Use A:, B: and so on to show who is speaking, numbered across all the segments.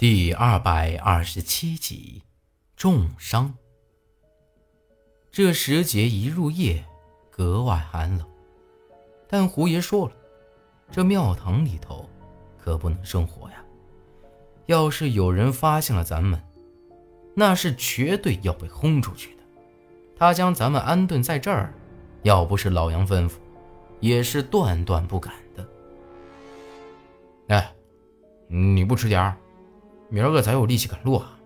A: 第二百二十七集，重伤。这时节一入夜，格外寒冷。但胡爷说了，这庙堂里头可不能生火呀。要是有人发现了咱们，那是绝对要被轰出去的。他将咱们安顿在这儿，要不是老杨吩咐，也是断断不敢的。
B: 哎，你不吃点儿？明儿个咱有力气赶路啊！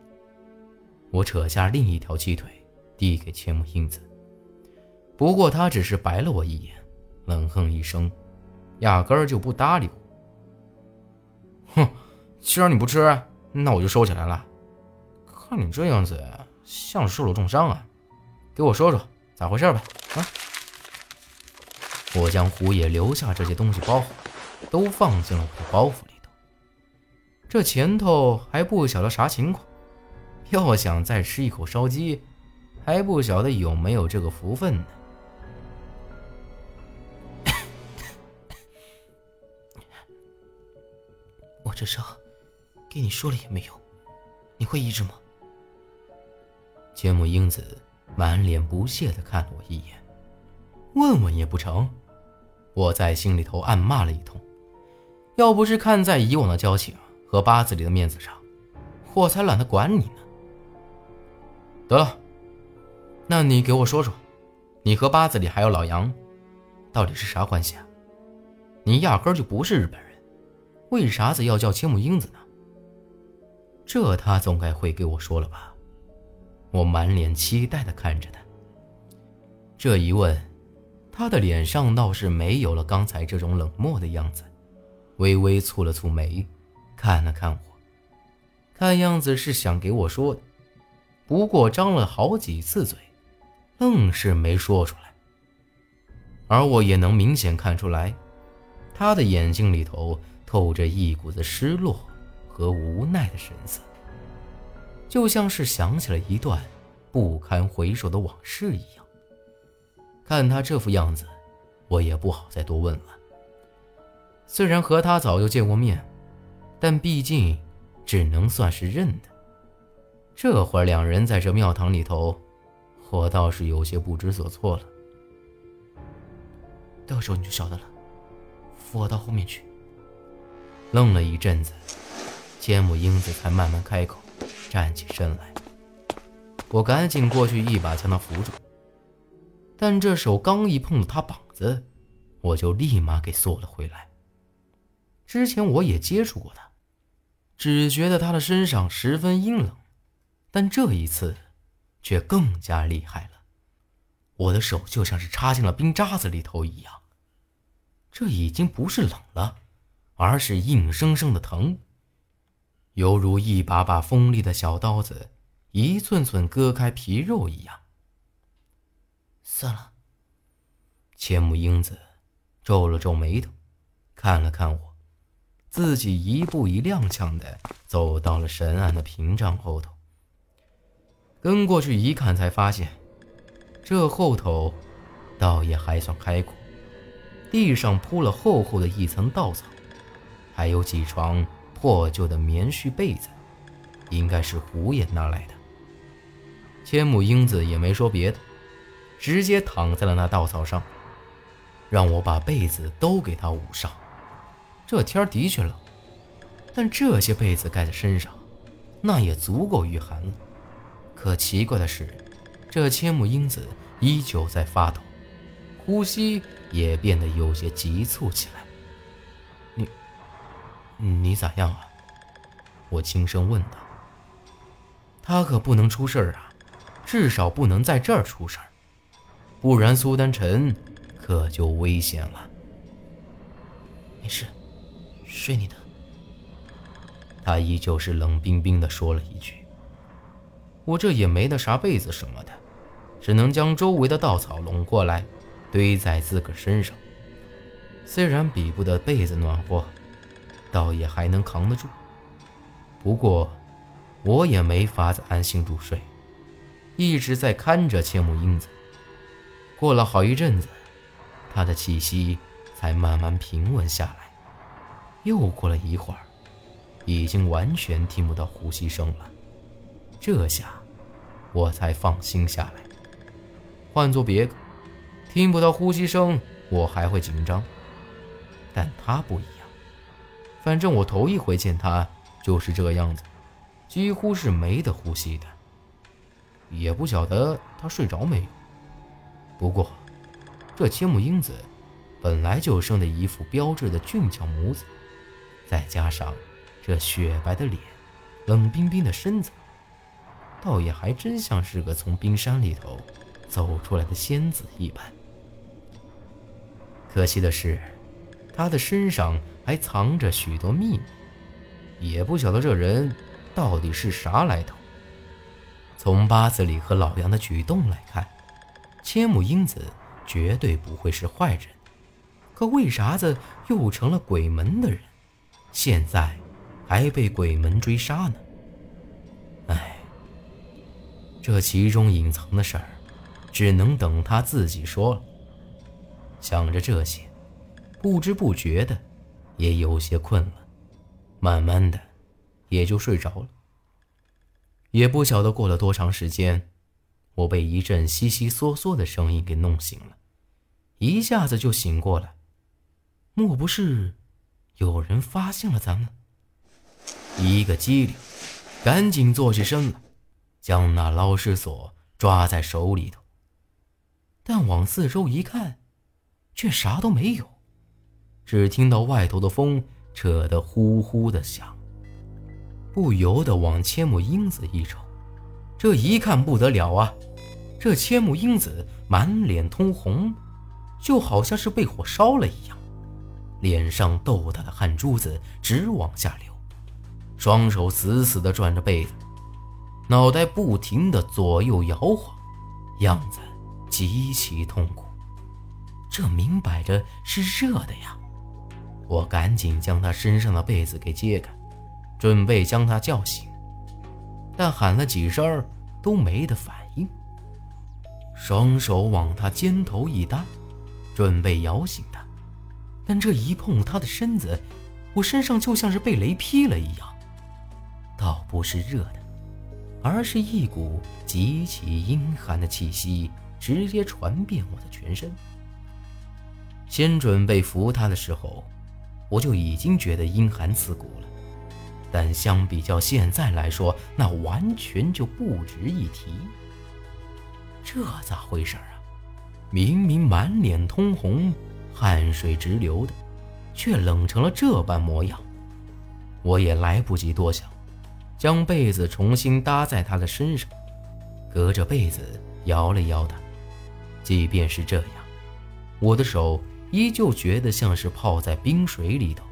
A: 我扯下另一条鸡腿，递给千木英子。不过他只是白了我一眼，冷哼一声，压根儿就不搭理
B: 我。哼，既然你不吃，那我就收起来了。看你这样子，像是受了重伤啊！给我说说咋回事吧。啊！
A: 我将胡野留下这些东西包好，都放进了我的包袱里。这前头还不晓得啥情况，要想再吃一口烧鸡，还不晓得有没有这个福分呢。
C: 我这伤，给你说了也没用，你会医治吗？
A: 千木英子满脸不屑的看了我一眼，问问也不成。我在心里头暗骂了一通，要不是看在以往的交情。和八字里的面子上，我才懒得管你呢。得了，那你给我说说，你和八字里还有老杨，到底是啥关系啊？你压根就不是日本人，为啥子要叫千木英子呢？这他总该会给我说了吧？我满脸期待的看着他。这一问，他的脸上倒是没有了刚才这种冷漠的样子，微微蹙了蹙眉。看了看我，看样子是想给我说的，不过张了好几次嘴，愣是没说出来。而我也能明显看出来，他的眼睛里头透着一股子失落和无奈的神色，就像是想起了一段不堪回首的往事一样。看他这副样子，我也不好再多问了。虽然和他早就见过面。但毕竟，只能算是认的。这会儿两人在这庙堂里头，我倒是有些不知所措了。
C: 到时候你就晓得了。扶我到后面去。
A: 愣了一阵子，千木英子才慢慢开口，站起身来。我赶紧过去一把将她扶住，但这手刚一碰到她膀子，我就立马给缩了回来。之前我也接触过她。只觉得他的身上十分阴冷，但这一次却更加厉害了。我的手就像是插进了冰渣子里头一样，这已经不是冷了，而是硬生生的疼，犹如一把把锋利的小刀子，一寸寸割开皮肉一样。
C: 算了，
A: 千木英子皱了皱眉头，看了看我。自己一步一踉跄的走到了神案的屏障后头，跟过去一看，才发现这后头倒也还算开阔，地上铺了厚厚的一层稻草，还有几床破旧的棉絮被子，应该是胡爷拿来的。千木英子也没说别的，直接躺在了那稻草上，让我把被子都给他捂上。这天的确冷，但这些被子盖在身上，那也足够御寒了。可奇怪的是，这千木英子依旧在发抖，呼吸也变得有些急促起来。你，你咋样啊？我轻声问道。他可不能出事儿啊，至少不能在这儿出事儿，不然苏丹臣可就危险了。
C: 没事。睡你的。
A: 他依旧是冷冰冰的说了一句：“我这也没得啥被子什么的，只能将周围的稻草拢过来，堆在自个身上。虽然比不得被子暖和，倒也还能扛得住。不过，我也没法子安心入睡，一直在看着千木英子。过了好一阵子，他的气息才慢慢平稳下来。”又过了一会儿，已经完全听不到呼吸声了。这下我才放心下来。换做别个，听不到呼吸声，我还会紧张。但他不一样，反正我头一回见他就是这样子，几乎是没得呼吸的。也不晓得他睡着没有。不过，这千木英子本来就生的一副标致的俊俏模子，再加上这雪白的脸、冷冰冰的身子，倒也还真像是个从冰山里头走出来的仙子一般。可惜的是，她的身上还藏着许多秘密，也不晓得这人到底是啥来头。从八子里和老杨的举动来看，千木英子绝对不会是坏人，可为啥子又成了鬼门的人？现在还被鬼门追杀呢？哎，这其中隐藏的事儿，只能等他自己说了。想着这些，不知不觉的也有些困了，慢慢的也就睡着了。也不晓得过了多长时间，我被一阵悉悉嗦嗦的声音给弄醒了，一下子就醒过来。莫不是有人发现了咱们？一个机灵，赶紧坐起身来，将那捞尸索抓在手里头。但往四周一看，却啥都没有，只听到外头的风扯得呼呼的响。不由得往千木英子一瞅，这一看不得了啊！这千木英子满脸通红，就好像是被火烧了一样，脸上豆大的汗珠子直往下流，双手死死地攥着被子，脑袋不停地左右摇晃，样子极其痛苦。这明摆着是热的呀！我赶紧将他身上的被子给揭开。准备将他叫醒，但喊了几声都没得反应。双手往他肩头一搭，准备摇醒他，但这一碰他的身子，我身上就像是被雷劈了一样，倒不是热的，而是一股极其阴寒的气息直接传遍我的全身。先准备扶他的时候，我就已经觉得阴寒刺骨了。但相比较现在来说，那完全就不值一提。这咋回事啊？明明满脸通红，汗水直流的，却冷成了这般模样。我也来不及多想，将被子重新搭在他的身上，隔着被子摇了摇他。即便是这样，我的手依旧觉得像是泡在冰水里头。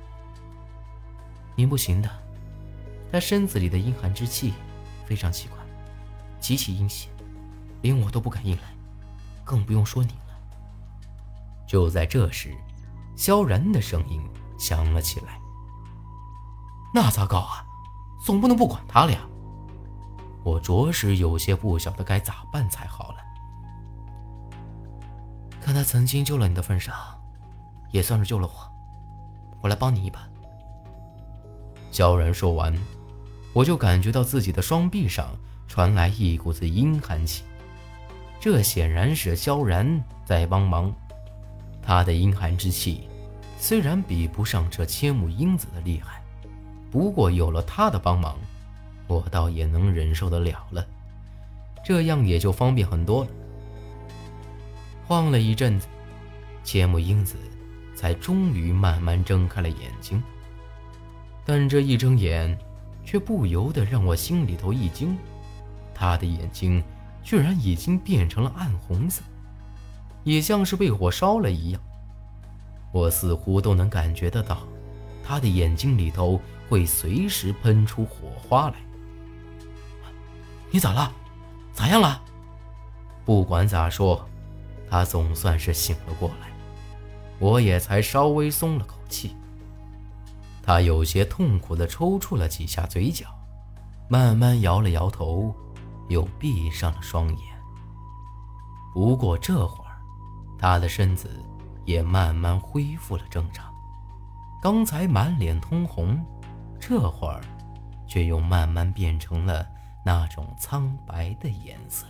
A: 您不行的。他身子里的阴寒之气非常奇怪，极其阴险，连我都不敢硬来，更不用说你。就在这时，萧然的声音响了起来：“那咋搞啊？总不能不管他了呀！”我着实有些不晓得该咋办才好了。看他曾经救了你的份上，也算是救了我，我来帮你一把。萧然说完。我就感觉到自己的双臂上传来一股子阴寒气，这显然是萧然在帮忙。他的阴寒之气虽然比不上这千木英子的厉害，不过有了他的帮忙，我倒也能忍受得了了。这样也就方便很多了。晃了一阵子，千木英子才终于慢慢睁开了眼睛，但这一睁眼。却不由得让我心里头一惊，他的眼睛居然已经变成了暗红色，也像是被火烧了一样。我似乎都能感觉得到，他的眼睛里头会随时喷出火花来。你咋了？咋样了？不管咋说，他总算是醒了过来，我也才稍微松了口气。他有些痛苦地抽搐了几下嘴角，慢慢摇了摇头，又闭上了双眼。不过这会，他的身子也慢慢恢复了正常。刚才满脸通红，这会儿却又慢慢变成了那种苍白的颜色。